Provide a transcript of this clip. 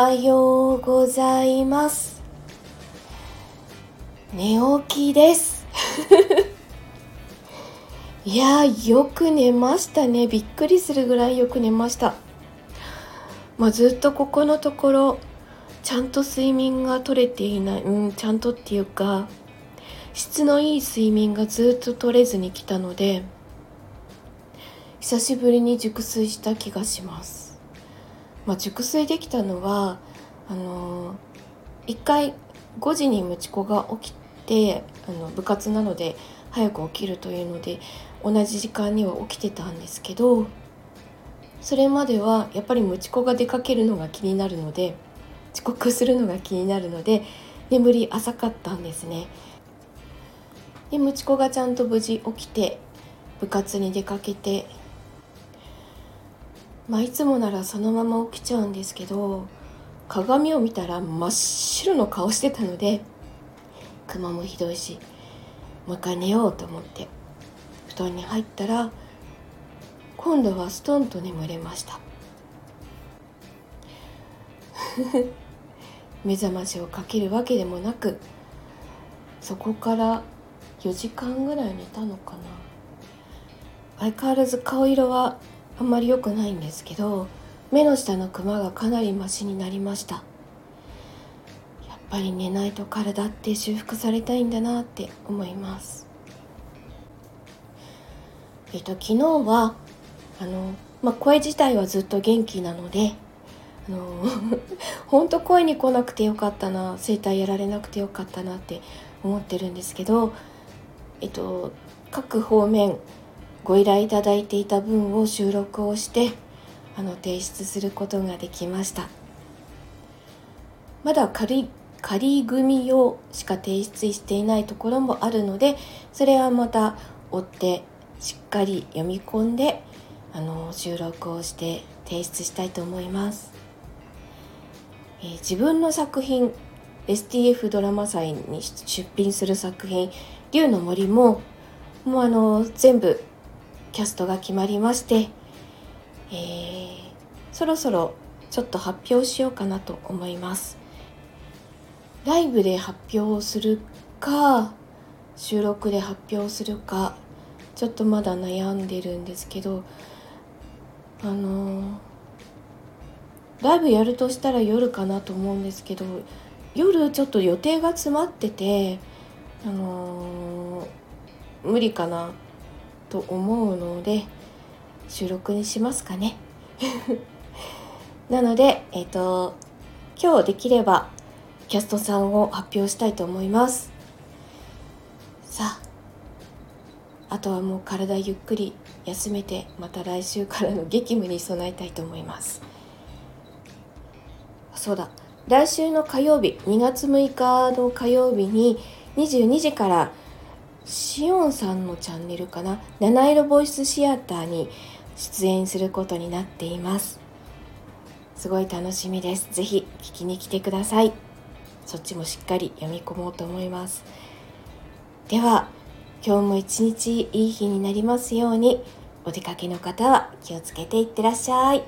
はようございます。寝起きです。いやよく寝ましたね。びっくりするぐらいよく寝ました。まあ、ずっとここのところちゃんと睡眠が取れていない。うんちゃんとっていうか質のいい睡眠がずっと取れずに来たので久しぶりに熟睡した気がします。まあ、熟睡できたのはあの、1回5時にムチ子が起きてあの部活なので早く起きるというので同じ時間には起きてたんですけどそれまではやっぱりムチ子が出かけるのが気になるので遅刻するのが気になるので眠り浅かったんですね。でムチ子がちゃんと無事起きて部活に出かけてまあいつもならそのまま起きちゃうんですけど鏡を見たら真っ白の顔してたので雲もひどいしもう一回寝ようと思って布団に入ったら今度はストンと眠れました。目覚ましをかけるわけでもなくそこから4時間ぐらい寝たのかな。相変わらず顔色はあんまり良くないんですけど目の下のクマがかなりマシになりました。やっぱり寝ないと体って修復されたいんだなって思います。えっと昨日はあの、まあ、声自体はずっと元気なのであの 本当声に来なくてよかったな声帯やられなくてよかったなって思ってるんですけどえっと各方面ご依頼いただいていた分を収録をしてあの提出することができました。まだ仮仮組用しか提出していないところもあるのでそれはまた追ってしっかり読み込んであの収録をして提出したいと思います、えー、自分の作品 STF ドラマ祭に出品する作品「竜の森も」もうあの全部キャストが決まりまして、えー、そろそろちょっと発表しようかなと思います。ライブで発表するか収録で発表するかちょっとまだ悩んでるんですけどあのー、ライブやるとしたら夜かなと思うんですけど夜ちょっと予定が詰まっててあのー、無理かな。と思うので収録にしますかね。なのでえっ、ー、と今日できればキャストさんを発表したいと思います。さああとはもう体ゆっくり休めてまた来週からの激務に備えたいと思います。そうだ。来週の火曜日2月6日の火曜日に22時からしおんさんのチャンネルかな？七色ボイスシアターに出演することになっています。すごい楽しみです。ぜひ聞きに来てください。そっちもしっかり読み込もうと思います。では今日も一日いい日になりますように。お出かけの方は気をつけていってらっしゃい。